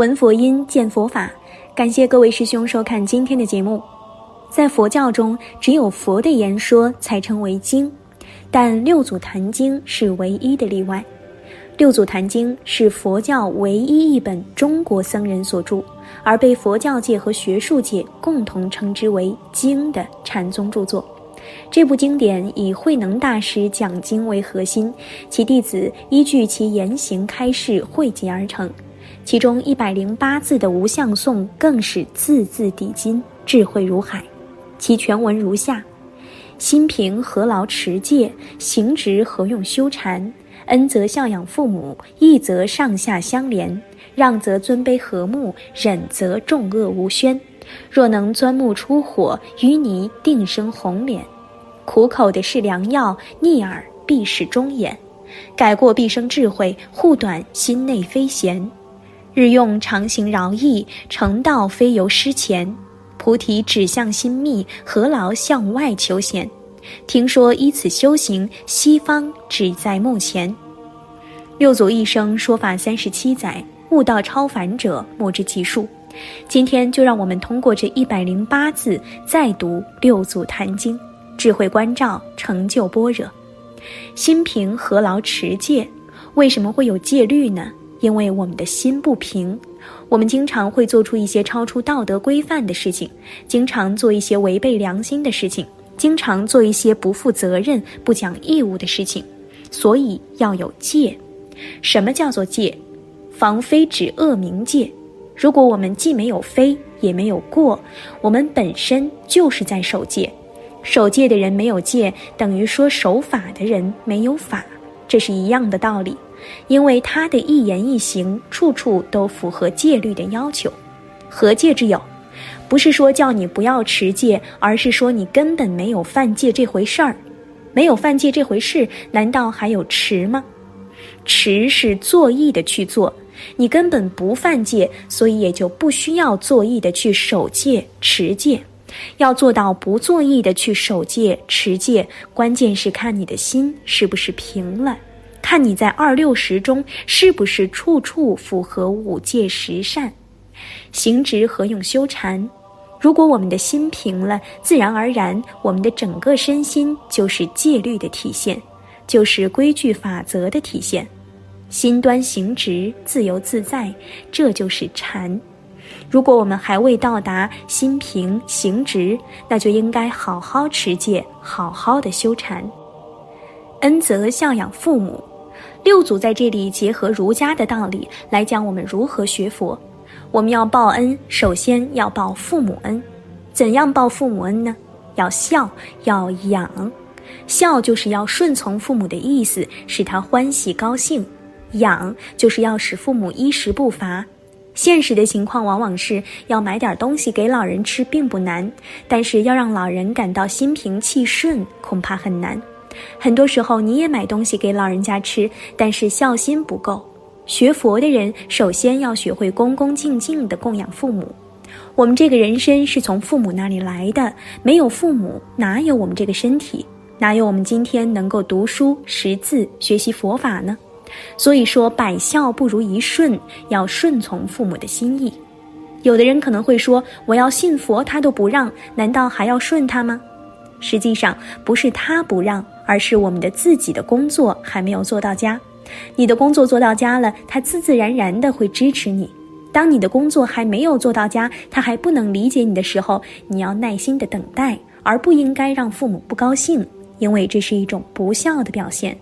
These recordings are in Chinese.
闻佛音，见佛法。感谢各位师兄收看今天的节目。在佛教中，只有佛的言说才称为经，但《六祖坛经》是唯一的例外。《六祖坛经》是佛教唯一一本中国僧人所著，而被佛教界和学术界共同称之为经的禅宗著作。这部经典以慧能大师讲经为核心，其弟子依据其言行开示汇集而成。其中一百零八字的无相颂更是字字抵金，智慧如海。其全文如下：心平何劳持戒，行直何用修禅？恩则孝养父母，义则上下相连，让则尊卑和睦，忍则众恶无宣。若能钻木出火，淤泥定生红莲。苦口的是良药，逆耳必是忠言。改过必生智慧，护短心内非闲。日用常行饶益，成道非由师前。菩提指向心密，何劳向外求贤？听说依此修行，西方只在目前。六祖一生说法三十七载，悟道超凡者莫知其数。今天就让我们通过这一百零八字，再读六祖坛经，智慧关照，成就般若。心平何劳持戒？为什么会有戒律呢？因为我们的心不平，我们经常会做出一些超出道德规范的事情，经常做一些违背良心的事情，经常做一些不负责任、不讲义务的事情，所以要有戒。什么叫做戒？防非止恶名戒。如果我们既没有非，也没有过，我们本身就是在守戒。守戒的人没有戒，等于说守法的人没有法，这是一样的道理。因为他的一言一行，处处都符合戒律的要求。何戒之有？不是说叫你不要持戒，而是说你根本没有犯戒这回事儿。没有犯戒这回事，难道还有持吗？持是作意的去做，你根本不犯戒，所以也就不需要作意的去守戒持戒。要做到不作意的去守戒持戒，关键是看你的心是不是平了。看你在二六十中是不是处处符合五戒十善，行直何用修禅？如果我们的心平了，自然而然我们的整个身心就是戒律的体现，就是规矩法则的体现。心端行直，自由自在，这就是禅。如果我们还未到达心平行直，那就应该好好持戒，好好的修禅。恩泽孝养父母。六祖在这里结合儒家的道理来讲我们如何学佛。我们要报恩，首先要报父母恩。怎样报父母恩呢？要孝，要养。孝就是要顺从父母的意思，使他欢喜高兴；养就是要使父母衣食不乏。现实的情况往往是要买点东西给老人吃并不难，但是要让老人感到心平气顺，恐怕很难。很多时候，你也买东西给老人家吃，但是孝心不够。学佛的人首先要学会恭恭敬敬地供养父母。我们这个人身是从父母那里来的，没有父母，哪有我们这个身体？哪有我们今天能够读书识字、学习佛法呢？所以说，百孝不如一顺，要顺从父母的心意。有的人可能会说：“我要信佛，他都不让，难道还要顺他吗？”实际上，不是他不让。而是我们的自己的工作还没有做到家，你的工作做到家了，他自自然然的会支持你。当你的工作还没有做到家，他还不能理解你的时候，你要耐心的等待，而不应该让父母不高兴，因为这是一种不孝的表现。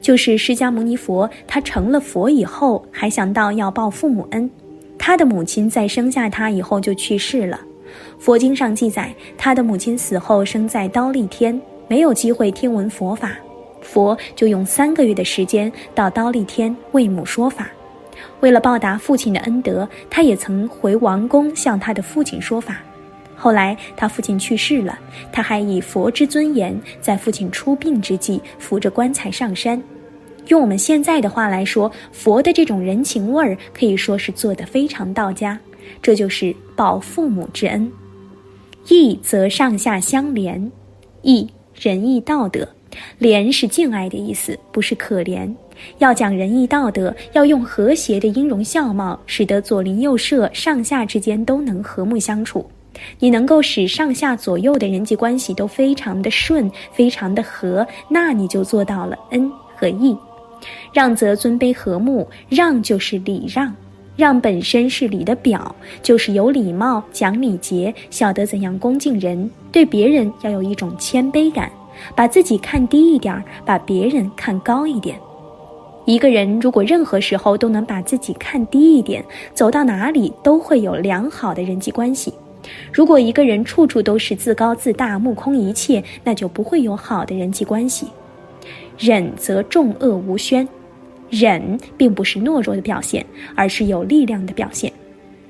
就是释迦牟尼佛，他成了佛以后，还想到要报父母恩，他的母亲在生下他以后就去世了。佛经上记载，他的母亲死后生在刀立天。没有机会听闻佛法，佛就用三个月的时间到刀立天为母说法。为了报答父亲的恩德，他也曾回王宫向他的父亲说法。后来他父亲去世了，他还以佛之尊严，在父亲出殡之际扶着棺材上山。用我们现在的话来说，佛的这种人情味儿可以说是做得非常到家。这就是报父母之恩。义则上下相连，义。仁义道德，怜是敬爱的意思，不是可怜。要讲仁义道德，要用和谐的音容笑貌，使得左邻右舍、上下之间都能和睦相处。你能够使上下左右的人际关系都非常的顺，非常的和，那你就做到了恩和义。让则尊卑和睦，让就是礼让，让本身是礼的表，就是有礼貌、讲礼节，晓得怎样恭敬人，对别人要有一种谦卑感，把自己看低一点，把别人看高一点。一个人如果任何时候都能把自己看低一点，走到哪里都会有良好的人际关系。如果一个人处处都是自高自大、目空一切，那就不会有好的人际关系。忍则众恶无宣，忍并不是懦弱的表现，而是有力量的表现。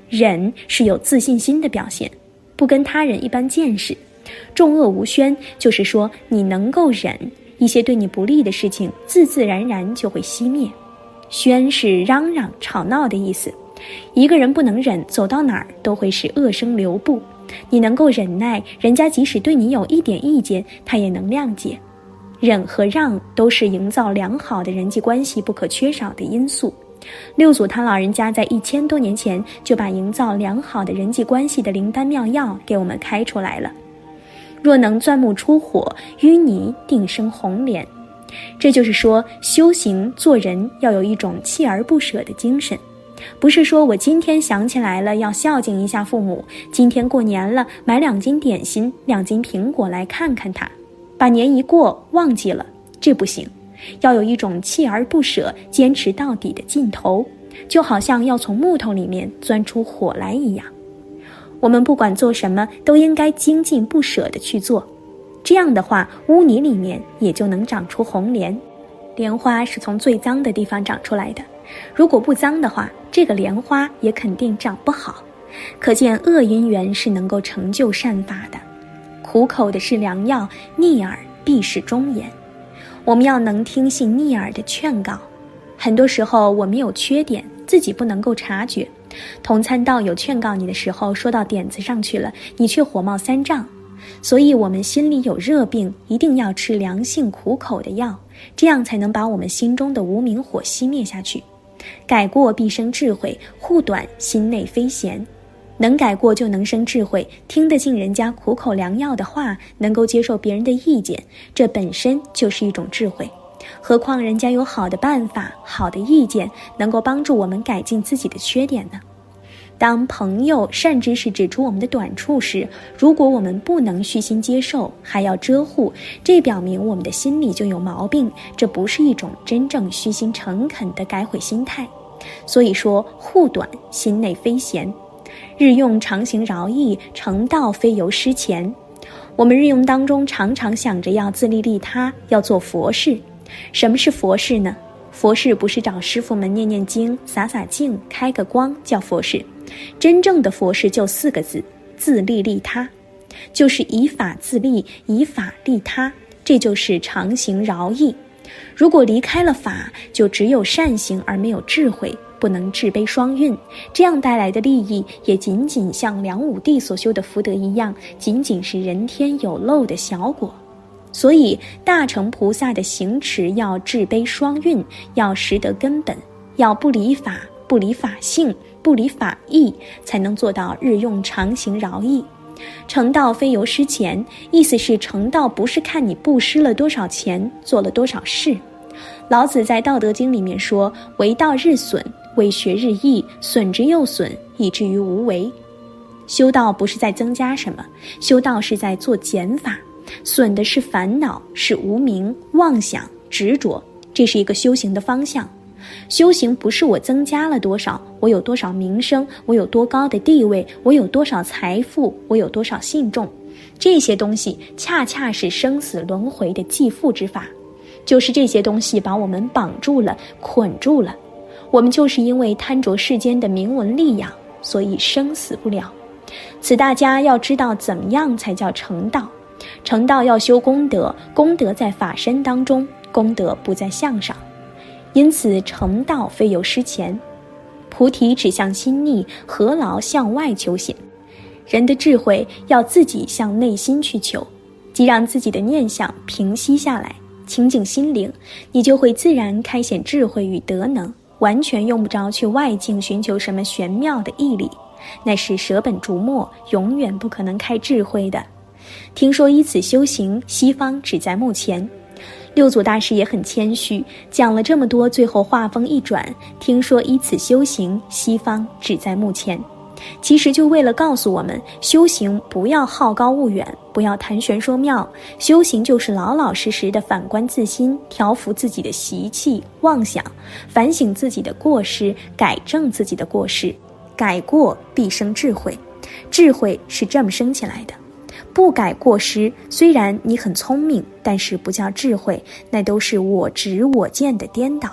忍是有自信心的表现，不跟他人一般见识。众恶无宣，就是说你能够忍一些对你不利的事情，自自然然就会熄灭。宣是嚷嚷、吵闹的意思。一个人不能忍，走到哪儿都会是恶声留步。你能够忍耐，人家即使对你有一点意见，他也能谅解。忍和让都是营造良好的人际关系不可缺少的因素。六祖他老人家在一千多年前就把营造良好的人际关系的灵丹妙药给我们开出来了。若能钻木出火，淤泥定生红莲。这就是说，修行做人要有一种锲而不舍的精神。不是说我今天想起来了要孝敬一下父母，今天过年了买两斤点心、两斤苹果来看看他，把年一过忘记了，这不行，要有一种锲而不舍、坚持到底的劲头，就好像要从木头里面钻出火来一样。我们不管做什么，都应该精进不舍地去做，这样的话，污泥里面也就能长出红莲。莲花是从最脏的地方长出来的。如果不脏的话，这个莲花也肯定长不好。可见恶因缘是能够成就善法的。苦口的是良药，逆耳必是忠言。我们要能听信逆耳的劝告。很多时候我们有缺点，自己不能够察觉。同参道友劝告你的时候，说到点子上去了，你却火冒三丈。所以，我们心里有热病，一定要吃良性苦口的药，这样才能把我们心中的无名火熄灭下去。改过必生智慧，护短心内非闲。能改过就能生智慧，听得进人家苦口良药的话，能够接受别人的意见，这本身就是一种智慧。何况人家有好的办法、好的意见，能够帮助我们改进自己的缺点呢？当朋友善知识指出我们的短处时，如果我们不能虚心接受，还要遮护，这表明我们的心里就有毛病，这不是一种真正虚心诚恳的改悔心态。所以说，护短心内非闲，日用常行饶益，成道非由失前。我们日用当中常常想着要自利利他，要做佛事。什么是佛事呢？佛事不是找师傅们念念经、洒洒净、开个光叫佛事。真正的佛事就四个字：自利利他，就是以法自利，以法利他，这就是常行饶益。如果离开了法，就只有善行而没有智慧，不能智悲双运。这样带来的利益，也仅仅像梁武帝所修的福德一样，仅仅是人天有漏的小果。所以，大乘菩萨的行持要智悲双运，要识得根本，要不离法，不离法性。不离法义，才能做到日用常行饶益。成道非由施钱，意思是成道不是看你布施了多少钱，做了多少事。老子在《道德经》里面说：“为道日损，为学日益，损之又损，以至于无为。”修道不是在增加什么，修道是在做减法。损的是烦恼，是无名、妄想、执着，这是一个修行的方向。修行不是我增加了多少，我有多少名声，我有多高的地位，我有多少财富，我有多少信众，这些东西恰恰是生死轮回的继父之法，就是这些东西把我们绑住了，捆住了。我们就是因为贪着世间的名闻利养，所以生死不了。此大家要知道怎么样才叫成道。成道要修功德，功德在法身当中，功德不在相上。因此，成道非由师前，菩提指向心逆，何劳向外求显？人的智慧要自己向内心去求，即让自己的念想平息下来，清净心灵，你就会自然开显智慧与德能，完全用不着去外境寻求什么玄妙的义理，那是舍本逐末，永远不可能开智慧的。听说依此修行，西方只在目前。六祖大师也很谦虚，讲了这么多，最后话锋一转，听说依此修行，西方只在目前。其实就为了告诉我们，修行不要好高骛远，不要谈玄说妙，修行就是老老实实的反观自心，调服自己的习气妄想，反省自己的过失，改正自己的过失，改过必生智慧，智慧是这么生起来的。不改过失，虽然你很聪明，但是不叫智慧，那都是我执我见的颠倒。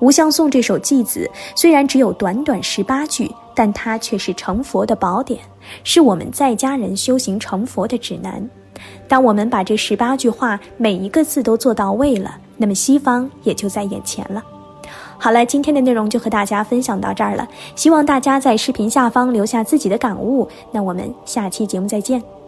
无相颂这首偈子虽然只有短短十八句，但它却是成佛的宝典，是我们在家人修行成佛的指南。当我们把这十八句话每一个字都做到位了，那么西方也就在眼前了。好了，今天的内容就和大家分享到这儿了，希望大家在视频下方留下自己的感悟。那我们下期节目再见。